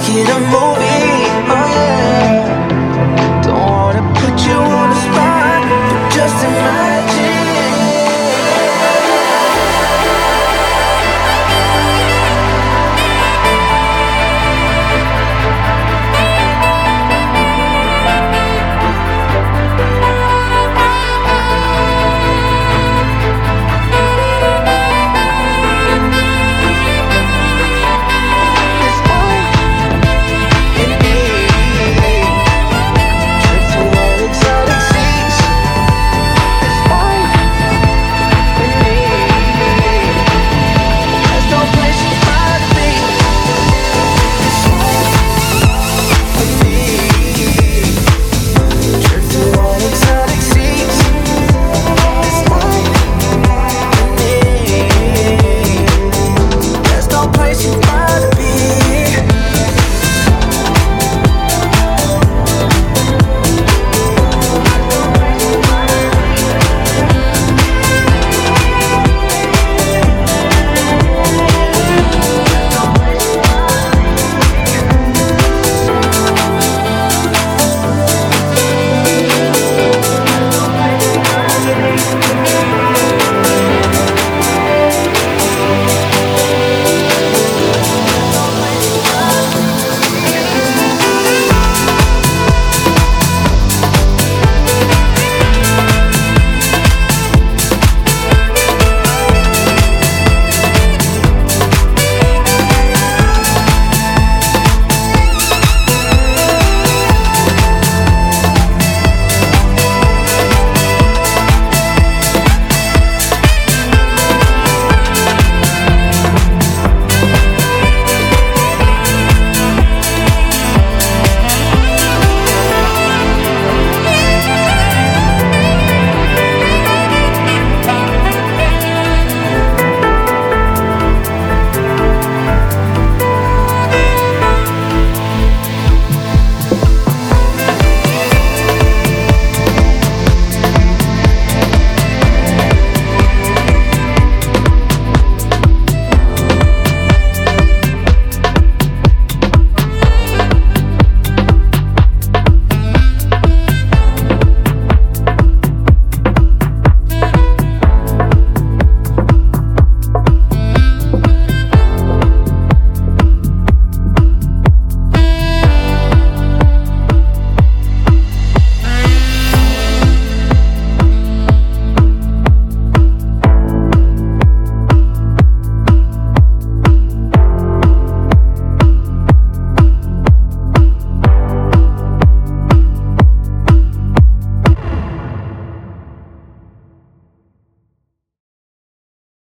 make it a movie.